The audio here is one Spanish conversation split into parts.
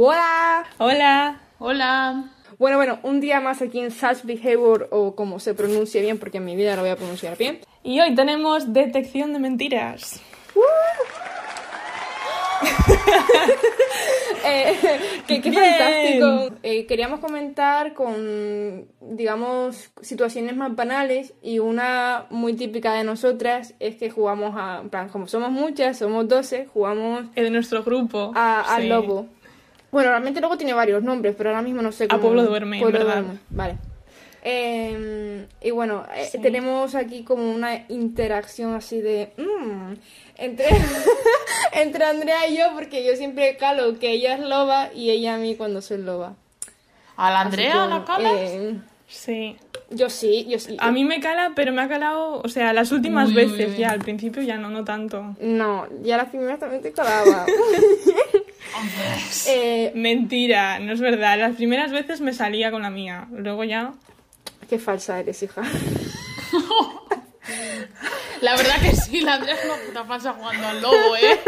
Hola. Hola. Hola. Bueno, bueno, un día más aquí en Such Behavior o como se pronuncia bien, porque en mi vida lo voy a pronunciar bien. Y hoy tenemos detección de mentiras. Eh, qué, qué fantástico. Eh, queríamos comentar con, digamos, situaciones más banales y una muy típica de nosotras es que jugamos a, en plan, como somos muchas, somos 12, jugamos eh, De nuestro grupo. a, al lobo. Bueno, realmente luego tiene varios nombres, pero ahora mismo no sé cómo. Pueblo Duerme, en Pueblo verdad. Duerme, Vale. Eh, y bueno, eh, Sí. tenemos aquí como una interacción así de... mm, entre, entre Andrea y yo, porque yo siempre calo que ella es loba y ella a mí cuando soy loba. ¿A la Andrea que, la calas? eh, Sí. yo sí, yo sí. A mí me cala, pero me ha calado, o sea, las últimas Uy, veces uy. ya, al principio ya no, no tanto. No, ya la primera también te calaba. eh, Mentira, no es verdad. Las primeras veces me salía con la mía, luego ya... qué falsa eres, hija. La verdad que sí, la Andrea es una puta falsa jugando al lobo, ¿eh?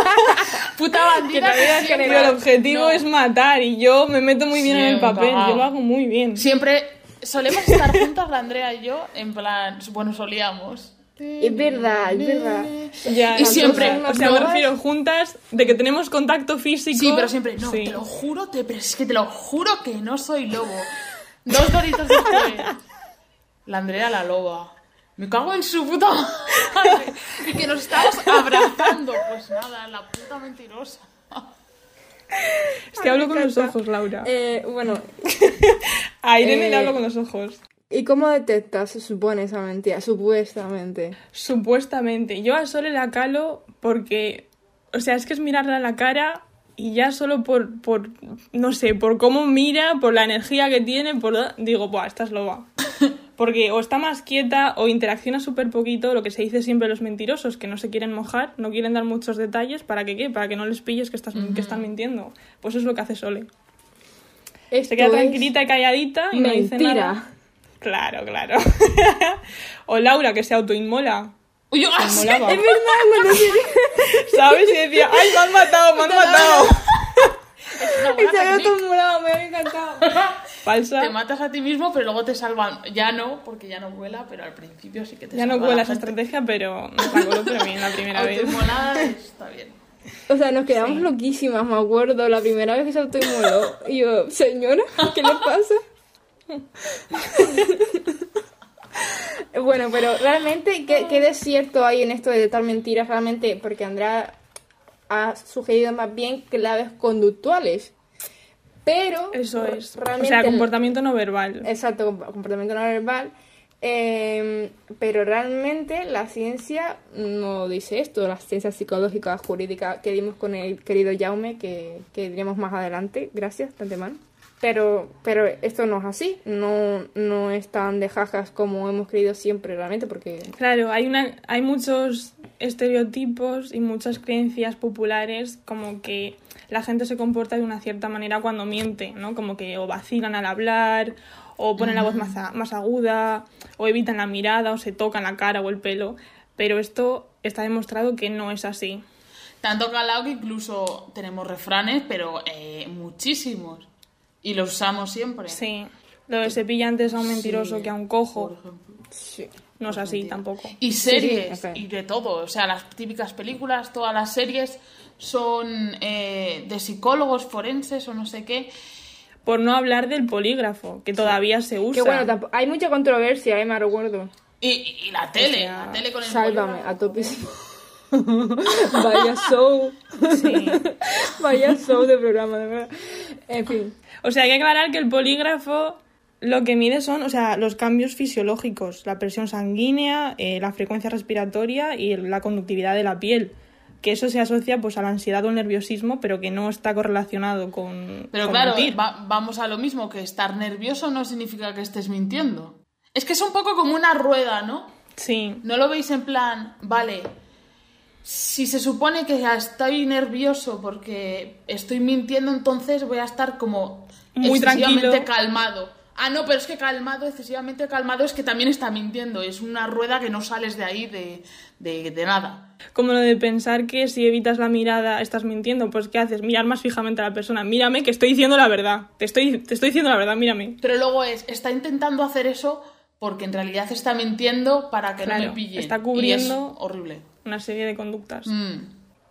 puta bandida Que que siempre- el objetivo No. es matar y yo me meto muy bien en el papel, yo lo hago muy bien. Siempre solemos estar juntas, la Andrea y yo, en plan, bueno, solíamos. Es verdad, es verdad. Ya, Y siempre, o sea, me refiero juntas de que tenemos contacto físico. Sí, pero siempre, no, Sí. te lo juro, te, pero es que te lo juro que no soy lobo. Dos doritos después. La Andrea la loba. Me cago en su puta madre. Y que nos estamos abrazando. Pues nada, la puta mentirosa. Es que hablo con los ojos, Laura. Eh, bueno, A Irene eh, le hablo con los ojos. ¿Y cómo detectas, se supone, esa mentira? Supuestamente. Supuestamente. Yo a Sole la calo porque, o sea, es que es mirarla a la cara y ya solo por, por, no sé, por cómo mira, por la energía que tiene, por digo, buah, esta es loba. Porque o está más quieta o interacciona súper poquito, lo que se dice siempre los mentirosos, que no se quieren mojar, no quieren dar muchos detalles, ¿para que qué? Para que no les pilles que, estás, que están mintiendo. Pues eso es lo que hace Sole. Esto Se queda tranquilita y calladita y no dice mentira. nada. Claro, claro. o Laura, que se autoinmola. Uy, yo, ah, sí. Molaba. Es verdad, bueno, sí. ¿Sabes? Y decía, ¡ay, me han matado, me han matado! Es una buena Se había tomado, me había encantado. Falsa. Te matas a ti mismo, pero luego te salvan. Ya no, porque ya no vuela, pero al principio sí que te Ya no salva cuela la esa estrategia, pero me sacó la primera vez. Autoinmolada está bien. O sea, nos quedamos loquísimas, me acuerdo, la primera vez que se autoinmoló. Y yo, señora, ¿qué le pasa? Bueno, pero realmente, ¿qué, qué desierto hay en esto de detectar mentiras? Realmente, porque Andrea ha sugerido más bien claves conductuales. Pero, Eso es. O realmente sea, el- comportamiento no verbal. Exacto, comp- comportamiento no verbal. Eh, pero realmente la ciencia no dice esto, la ciencia psicológica, jurídica que dimos con el querido Jaume, que, que diremos más adelante, gracias, de antemano. Pero, pero esto no es así, no, no es tan de jajas como hemos creído siempre realmente, porque Claro, hay, una, hay muchos estereotipos y muchas creencias populares como que la gente se comporta de una cierta manera cuando miente, ¿no? Como que o vacilan al hablar, o ponen la voz más, a- más aguda, o evitan la mirada, o se tocan la cara o el pelo. Pero esto está demostrado que no es así. Tanto calado que incluso tenemos refranes, pero eh, muchísimos. Y los usamos siempre. Sí. Lo de se pilla antes a un mentiroso Sí, que a un Por cojo. ejemplo. sí. No es así tampoco. Y series, sí, y de todo. O sea, las típicas películas, todas las series son eh, de psicólogos forenses o no sé qué. Por no hablar del polígrafo, que todavía se usa. Que bueno, hay mucha controversia, eh, me recuerdo. Y, y la tele, sea, la tele con el Sálvame, polígrafo. a topísimo. Vaya show. Sí. Vaya show de programa, de verdad. En fin. O sea, hay que aclarar que el polígrafo lo que mide son, o sea, los cambios fisiológicos, la presión sanguínea, eh, la frecuencia respiratoria y la conductividad de la piel. Que eso se asocia pues a la ansiedad o el nerviosismo, pero que no está correlacionado con. Pero con claro, va- vamos a lo mismo, que estar nervioso no significa que estés mintiendo. Es que es un poco como una rueda, ¿no? Sí. ¿No lo veis en plan, vale, si se supone que ya estoy nervioso porque estoy mintiendo, entonces voy a estar como Muy excesivamente tranquilo. calmado. ah, no, pero es que calmado, excesivamente calmado, es que también está mintiendo. Es una rueda que no sales de ahí de, de, de nada. Como lo de pensar que si evitas la mirada estás mintiendo, pues ¿qué haces? Mirar más fijamente a la persona. Mírame que estoy diciendo la verdad. Te estoy, te estoy diciendo la verdad, mírame. Pero luego es, está intentando hacer eso porque en realidad está mintiendo para que no me pillen. está Y es cubriendo- horrible. Una serie de conductas. Mm.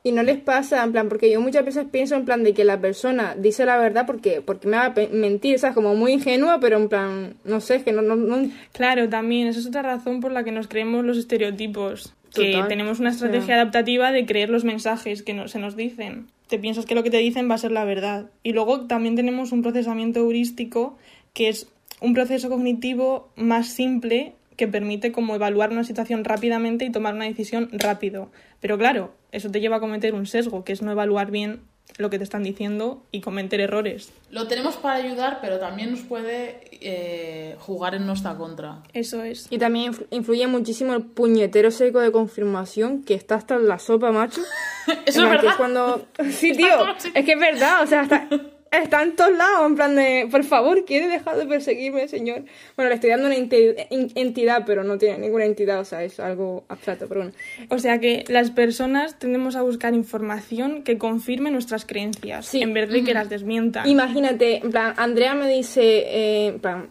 Y no les pasa, en plan, porque yo muchas veces pienso en plan de que la persona dice la verdad porque, porque me va a mentir, ¿sabes? Como muy ingenua, pero en plan, no sé, es que no, no, no- Claro, también, esa es otra razón por la que nos creemos los estereotipos. Que tenemos una estrategia Sí. adaptativa de creer los mensajes que no- se nos dicen. Te piensas que lo que te dicen va a ser la verdad. Y luego también tenemos un procesamiento heurístico que es un proceso cognitivo más simple que permite como evaluar una situación rápidamente y tomar una decisión rápido. Pero claro, eso te lleva a cometer un sesgo, que es no evaluar bien lo que te están diciendo y cometer errores. Lo tenemos para ayudar, pero también nos puede eh, jugar en nuestra contra. Eso es. Y también influ- influye muchísimo el puñetero seco de confirmación que está hasta en la sopa, macho. Eso En es que verdad. cuando... Sí, tío, es que es verdad, o sea, está en todos lados, en plan de, por favor, ¿quiere dejar de perseguirme, señor? Bueno, le estoy dando una enti- en- entidad, pero no tiene ninguna entidad, o sea, es algo abstracto, pero bueno. O sea que las personas tendemos a buscar información que confirme nuestras creencias, Sí. en vez de que las desmientan. Imagínate, en plan, Andrea me dice eh, en plan,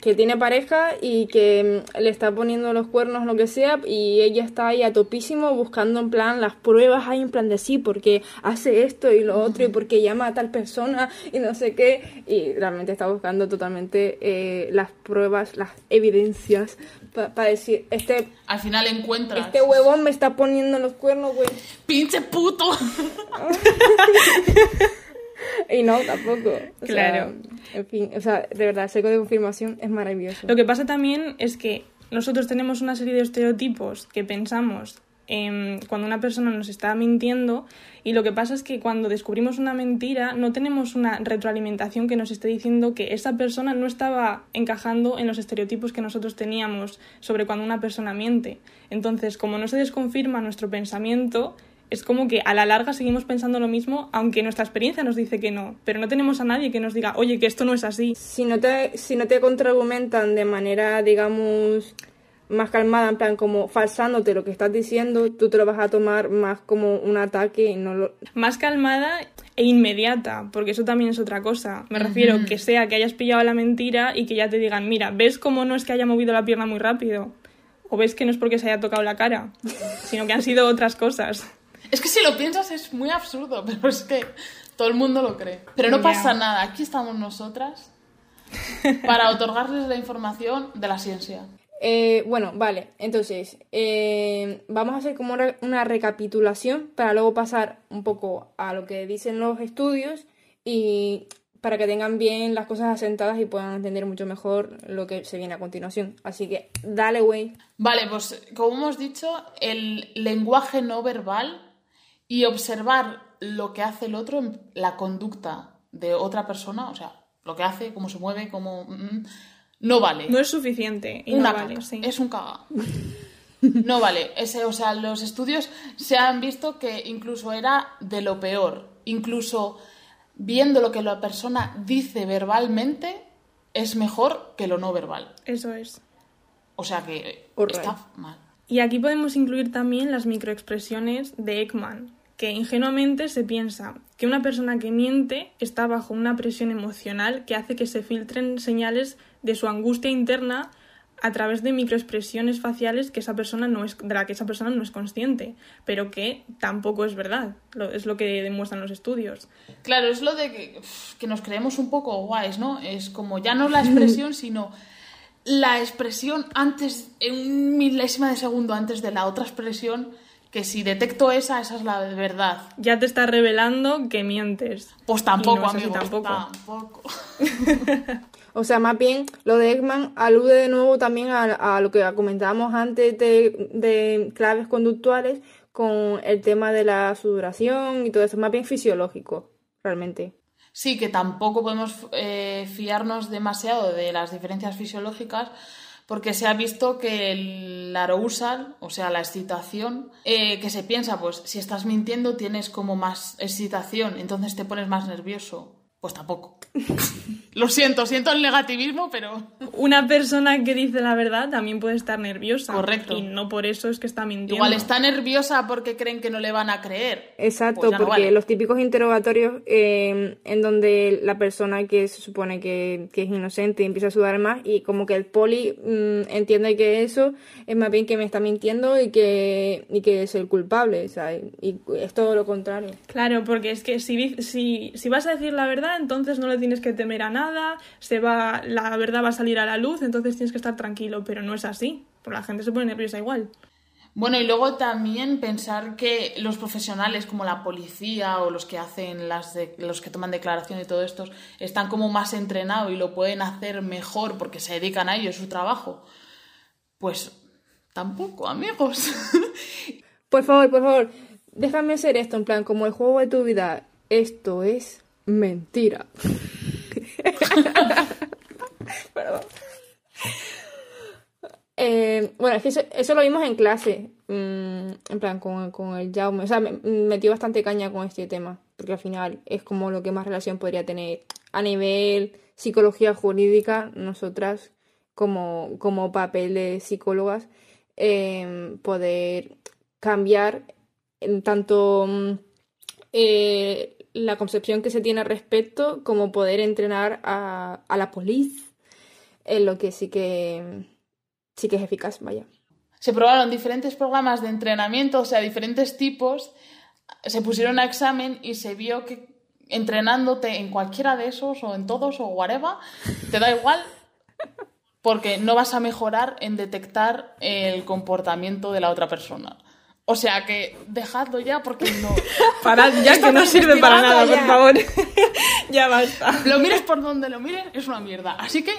que tiene pareja y que mm, le está poniendo los cuernos, lo que sea, y ella está ahí a topísimo buscando en plan las pruebas ahí en plan de sí, porque hace esto y lo otro, y porque llama a tal persona y no sé qué, y realmente está buscando totalmente eh, las pruebas, las evidencias para decir, este, Al final encuentras. este huevón me está poniendo los cuernos, güey. ¡Pinche puto! Y no, tampoco. O sea, Claro. en fin, o sea, de verdad, el seco de confirmación es maravilloso. Lo que pasa también es que nosotros tenemos una serie de estereotipos que pensamos em, cuando una persona nos está mintiendo y lo que pasa es que cuando descubrimos una mentira no tenemos una retroalimentación que nos esté diciendo que esa persona no estaba encajando en los estereotipos que nosotros teníamos sobre cuando una persona miente. Entonces, como no se desconfirma nuestro pensamiento, es como que a la larga seguimos pensando lo mismo, aunque nuestra experiencia nos dice que no, pero no tenemos a nadie que nos diga, oye, que esto no es así. Si no te, si no te contraargumentan de manera, digamos, más calmada, en plan como falsándote lo que estás diciendo, tú te lo vas a tomar más como un ataque y no lo... más calmada e inmediata, porque eso también es otra cosa. Me refiero que sea que hayas pillado la mentira y que ya te digan, mira, ¿ves cómo no es que haya movido la pierna muy rápido? O ves que no es porque se haya tocado la cara, sino que han sido otras cosas. Es que si lo piensas es muy absurdo, pero es que todo el mundo lo cree. Pero no pasa nada, aquí estamos nosotras para otorgarles la información de la ciencia. Eh, bueno, vale, entonces, eh, vamos a hacer como una, recapitulación para luego pasar un poco a lo que dicen los estudios y para que tengan bien las cosas asentadas y puedan entender mucho mejor lo que se viene a continuación. Así que, dale, güey. Vale, pues como hemos dicho, el lenguaje no verbal y observar lo que hace el otro, la conducta de otra persona, o sea, lo que hace, cómo se mueve, cómo... mm, no vale. No es suficiente y una no vale, caca. sí. Es un caga. No vale. Ese, o sea, los estudios se han visto que incluso era de lo peor. Incluso viendo lo que la persona dice verbalmente es mejor que lo no verbal. Eso es. O sea que está mal. Y aquí podemos incluir también las microexpresiones de Ekman, que ingenuamente se piensa que una persona que miente está bajo una presión emocional que hace que se filtren señales de su angustia interna a través de microexpresiones faciales que esa persona no es, de la que esa persona no es consciente, pero que tampoco es verdad. Lo- es lo que demuestran los estudios. Claro, es lo de que, que nos creemos un poco guays, ¿no? Es como ya no la expresión, sino la expresión antes, en un milésima de segundo antes de la otra expresión, que si detecto esa, esa es la verdad. Ya te está revelando que mientes. Pues tampoco, no amigos, tampoco. O sea, más bien, lo de Ekman alude de nuevo también a, a lo que comentábamos antes de, de claves conductuales con el tema de la sudoración y todo eso, más bien fisiológico, realmente. Sí, que tampoco podemos eh, fiarnos demasiado de las diferencias fisiológicas porque se ha visto que el arousal, o sea, la excitación, eh, que se piensa, pues si estás mintiendo tienes como más excitación, entonces te pones más nervioso. Pues tampoco. Lo siento, siento el negativismo, pero... Una persona que dice la verdad también puede estar nerviosa. Correcto. Y no por eso es que está mintiendo. Igual está nerviosa porque creen que no le van a creer. Exacto, Pues no porque vale. los típicos interrogatorios eh, en donde la persona que se supone que, que es inocente empieza a sudar más y como que el poli mm, entiende que eso es más bien que me está mintiendo y que, y que es el culpable, ¿sabes? Y es todo lo contrario. Claro, porque es que si, si, si vas a decir la verdad, entonces no le tienes que temer a nada, se va, la verdad va a salir a la luz, entonces tienes que estar tranquilo, pero no es así, porque la gente se pone nerviosa igual. Bueno, y luego también pensar que los profesionales como la policía o los que hacen las de- los que toman declaración y todo esto están como más entrenados y lo pueden hacer mejor porque se dedican a ello, es su trabajo. Pues tampoco, amigos. Por favor, por favor, déjame hacer esto en plan como el juego de tu vida. Esto es mentira. Perdón. Eh, bueno, es que eso, lo vimos en clase, mm, en plan con, con el Jaume. O sea, me me metió bastante caña con este tema, porque al final es como lo que más relación podría tener a nivel psicología jurídica, nosotras como, como papel de psicólogas, eh, poder cambiar tanto mm, eh, la concepción que se tiene al respecto como poder entrenar a, la policía en lo que sí que sí que es eficaz. Se probaron diferentes programas de entrenamiento, o sea, diferentes tipos, se pusieron a examen y se vio que entrenándote en cualquiera de esos o en todos o whatever, te da igual porque no vas a mejorar en detectar el comportamiento de la otra persona. O sea que dejadlo ya porque no. Parad ya que no sirve para nada, por favor. ya basta. Lo mires por donde lo mires, es una mierda. Así que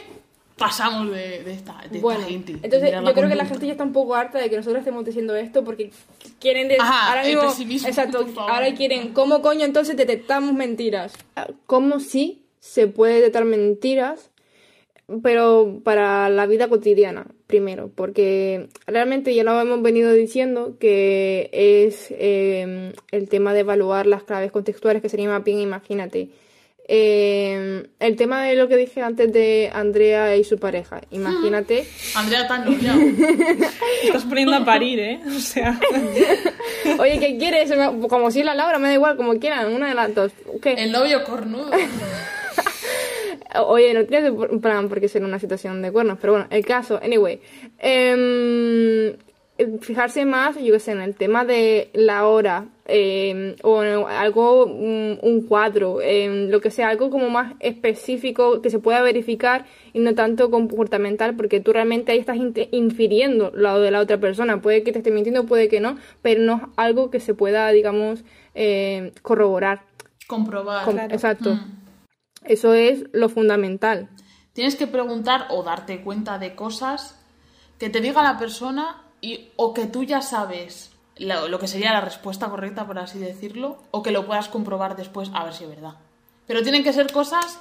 pasamos de, de esta, de esta Bueno, gente. entonces yo creo que la gente ya está un poco harta de que nosotros estemos diciendo esto porque quieren de- Ajá, ahora mismo, pesimismo, exacto, ahora quieren cómo coño entonces detectamos mentiras. ¿Cómo sí se puede detectar mentiras? Pero para la vida cotidiana, primero, porque realmente ya lo hemos venido diciendo que es eh, el tema de evaluar las claves contextuales, que sería más bien, imagínate, eh, el tema de lo que dije antes de Andrea y su pareja, imagínate. Andrea tan novia. Estás poniendo a parir, ¿eh? O sea, Oye, ¿qué quieres? Como si la Laura, me da igual, como quieran, una de las dos. ¿Qué? El novio cornudo. Oye, no tienes un plan porque ser una situación de cuernos, pero bueno, el caso, anyway. Em, fijarse más, yo qué sé, en el tema de la hora, em, o en algo, un, un cuadro, em, lo que sea, algo como más específico que se pueda verificar y no tanto comportamental, porque tú realmente ahí estás infiriendo lo de la otra persona. Puede que te esté mintiendo, puede que no, pero no es algo que se pueda, digamos, corroborar. Comprobar. Com- Claro. Exacto. Mm. Eso es lo fundamental. Tienes que preguntar o darte cuenta de cosas que te diga la persona y, o que tú ya sabes lo, lo que sería la respuesta correcta, por así decirlo, o que lo puedas comprobar después a ver si es verdad. Pero tienen que ser cosas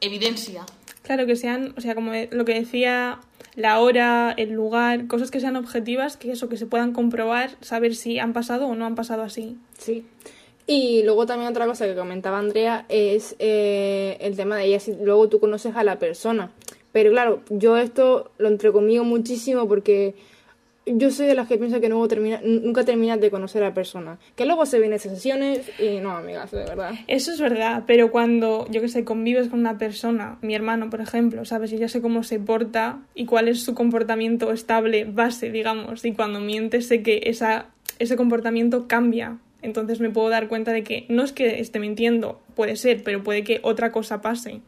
evidencia. claro que sean, o sea, como lo que decía, la hora, el lugar, cosas que sean objetivas, que eso, que se puedan comprobar, saber si han pasado o no han pasado así. Sí. Y luego también otra cosa que comentaba Andrea es eh, el tema de ella, si luego tú conoces a la persona. Pero claro, yo esto lo entrecomillo muchísimo porque yo soy de las que piensa que no termina, nunca terminas de conocer a la persona. Que luego se vienen sesiones y no, amigas, de verdad. Eso es verdad, pero cuando, yo que sé, convives con una persona, mi hermano, por ejemplo, sabes, yo ya sé cómo se porta y cuál es su comportamiento estable, base, digamos, y cuando miente sé que esa, ese comportamiento cambia. Entonces me puedo dar cuenta de que no es que esté mintiendo, puede ser, pero puede que otra cosa pase.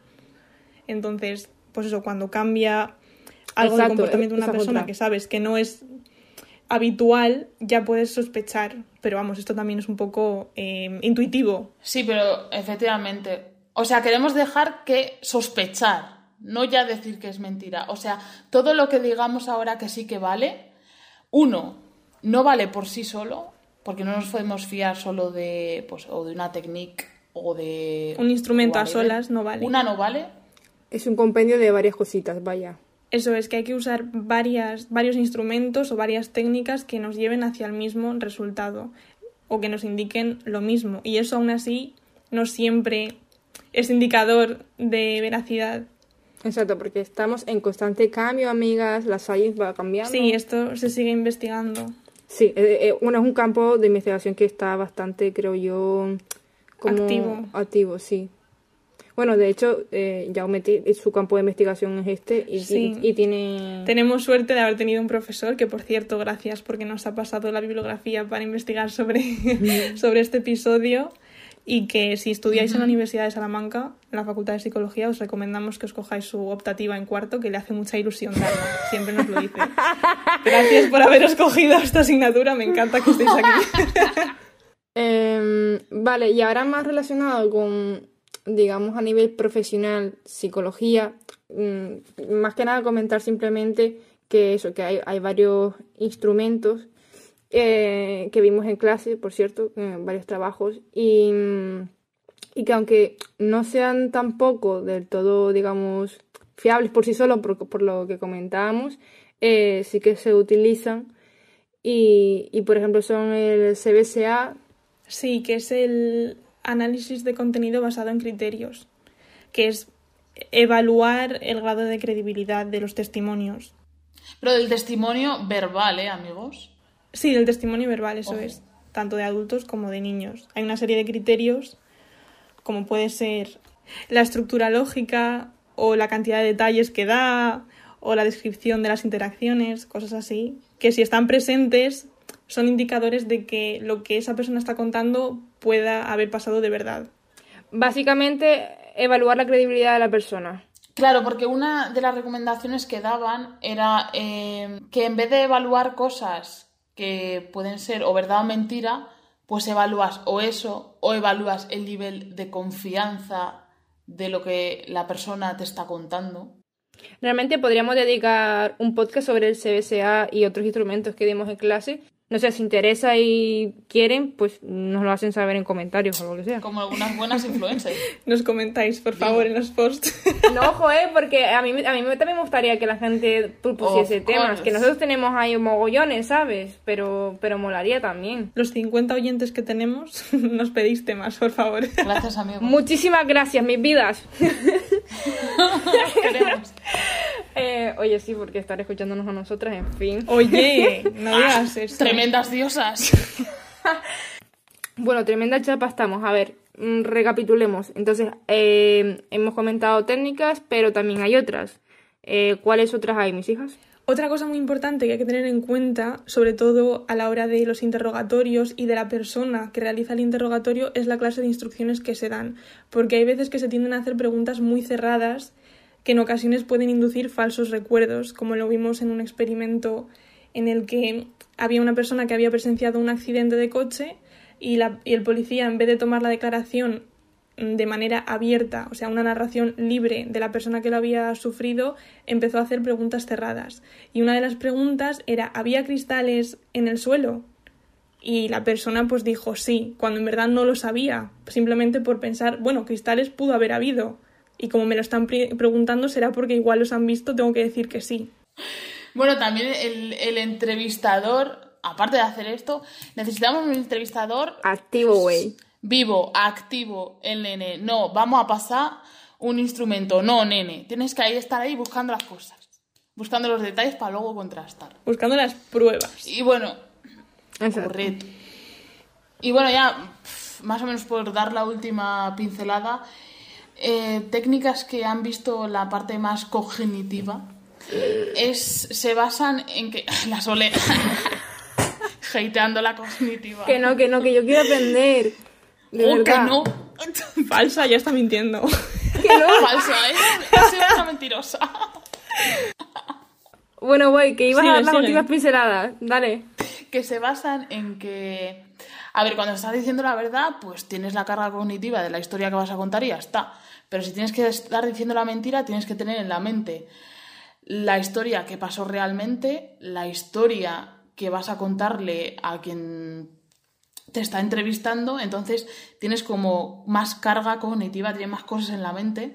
Entonces, pues eso, cuando cambia algo del Exacto, comportamiento de una persona otra. que sabes que no es habitual, ya puedes sospechar. Pero vamos, esto también es un poco eh, intuitivo. Sí, pero efectivamente. O sea, queremos dejar que sospechar, no ya decir que es mentira. O sea, todo lo que digamos ahora que sí que vale, uno, no vale por sí solo, porque no nos podemos fiar solo de, pues, o de una técnica o de... Un instrumento a solas no vale. Una no vale. Es un compendio de varias cositas, vaya. Eso es que hay que usar varias, varios instrumentos o varias técnicas que nos lleven hacia el mismo resultado o que nos indiquen lo mismo. Y eso aún así no siempre es indicador de veracidad. Exacto, porque estamos en constante cambio, amigas, la science va cambiando. Sí, esto se sigue investigando. Sí, eh, eh, bueno, es un campo de investigación que está bastante, creo yo, como Activo. activo, sí. Bueno, de hecho, eh, Jaume ti- su campo de investigación es este y, Sí. y- y tiene... Tenemos suerte de haber tenido un profesor que, por cierto, gracias porque nos ha pasado la bibliografía para investigar sobre, sobre este episodio y que si estudiáis en la Universidad de Salamanca, en la Facultad de Psicología, os recomendamos que os cojáis su optativa en cuarto, que le hace mucha ilusión darla. Siempre nos lo dice. Gracias por haber escogido esta asignatura, me encanta que estéis aquí. Em, vale, y ahora más relacionado con, digamos, a nivel profesional, psicología, mm, más que nada comentar simplemente que eso, que hay, hay varios instrumentos eh, que vimos en clase, por cierto, en varios trabajos, y, y que aunque no sean tampoco del todo, digamos, fiables por sí solos, por, por lo que comentábamos, eh, sí que se utilizan. Y, y, por ejemplo, son el CBSA, Sí, que es el análisis de contenido basado en criterios, que es evaluar el grado de credibilidad de los testimonios. Pero del testimonio verbal, ¿eh, amigos? Sí, del testimonio verbal, eso Ojo. es, tanto de adultos como de niños. Hay una serie de criterios, como puede ser la estructura lógica o la cantidad de detalles que da o la descripción de las interacciones, cosas así, que si están presentes son indicadores de que lo que esa persona está contando pueda haber pasado de verdad. Básicamente, evaluar la credibilidad de la persona. Claro, porque una de las recomendaciones que daban era eh, que en vez de evaluar cosas que pueden ser o verdad o mentira, pues evalúas o eso o evalúas el nivel de confianza de lo que la persona te está contando. Realmente podríamos dedicar un podcast sobre el CBSA y otros instrumentos que dimos en clase. No sé, si interesa y quieren, pues nos lo hacen saber en comentarios o lo que sea. Como algunas buenas influencers. Nos comentáis, por favor, en los posts. No, ojo, eh, porque a mí, a mí también me gustaría que la gente propusiese Of temas, course. que nosotros tenemos ahí mogollones, ¿sabes? Pero, pero molaría también. Los 50 oyentes que tenemos, nos pedís temas, por favor. Gracias, amigo. Muchísimas gracias, mis vidas. Queremos. Eh, oye, sí, porque estar escuchándonos a nosotras, en fin. Oye, no digas eso. Tremendas diosas. Bueno, tremenda chapa estamos. A ver, mm, recapitulemos. Entonces, eh, hemos comentado técnicas, pero también hay otras. Eh, ¿Cuáles otras hay, mis hijas? Otra cosa muy importante que hay que tener en cuenta, sobre todo a la hora de los interrogatorios y de la persona que realiza el interrogatorio, es la clase de instrucciones que se dan, porque hay veces que se tienden a hacer preguntas muy cerradas que en ocasiones pueden inducir falsos recuerdos, como lo vimos en un experimento en el que había una persona que había presenciado un accidente de coche y, la- y el policía, en vez de tomar la declaración mm, de manera abierta, o sea, una narración libre de la persona que lo había sufrido, empezó a hacer preguntas cerradas. Y una de las preguntas era, ¿había cristales en el suelo? Y la persona pues dijo sí, cuando en verdad no lo sabía, simplemente por pensar, bueno, cristales pudo haber habido. Y como me lo están pre- preguntando, será porque igual los han visto, tengo que decir que sí. Bueno, también el, el entrevistador, aparte de hacer esto, necesitamos un entrevistador Activo, güey. vivo, activo, el nene. No, vamos a pasar un instrumento. No, nene. Tienes que ahí estar ahí buscando las cosas. Buscando los detalles para luego contrastar. Buscando las pruebas. Y bueno, Exacto. correcto. Y bueno, ya más o menos por dar la última pincelada, eh, técnicas que han visto la parte más cognitiva es, se basan en que la sole hateando la cognitiva. Que no, que no, que yo quiero aprender. De Oh, que no. Falsa, ya está mintiendo. Que no. Falsa, ¿eh? Ha sido una mentirosa. Bueno, güey, que ibas a Sigue, dar las últimas pinceladas. Dale. Que se basan en que, a ver, cuando estás diciendo la verdad, pues tienes la carga cognitiva de la historia que vas a contar y ya está. Pero si tienes que estar diciendo la mentira, tienes que tener en la mente la historia que pasó realmente, la historia que vas a contarle a quien te está entrevistando, entonces tienes como más carga cognitiva, tienes más cosas en la mente.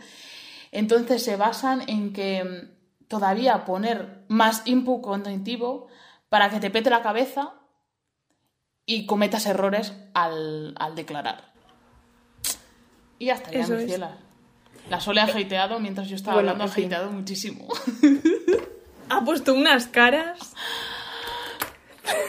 Entonces se basan en que todavía poner más input cognitivo para que te pete la cabeza y cometas errores al, al declarar. Y ya está, ya Eso mi es. ciela. La Sole ha hateado mientras yo estaba Bueno, hablando, ha hateado muchísimo. Ha puesto unas caras.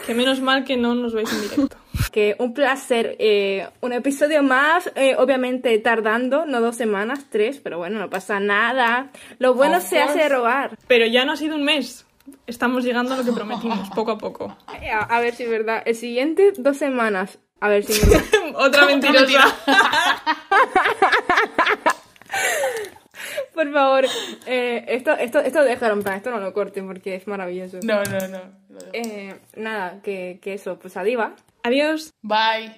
Que menos mal que no nos veis en directo. Que un placer, eh, un episodio más, eh, obviamente tardando, no dos semanas, tres, pero bueno, no pasa nada. Lo bueno Of se hace rogar. Pero ya no ha sido un mes. Estamos llegando a lo que prometimos, poco a poco. A, a ver si es verdad. El siguiente, dos semanas. A ver si es verdad. Otra mentirosa. Por favor, eh, esto, esto, esto dejaron plan, esto no lo corten porque es maravilloso. No, no, no. Eh, nada, que, que eso, pues adiva. Adiós. Bye.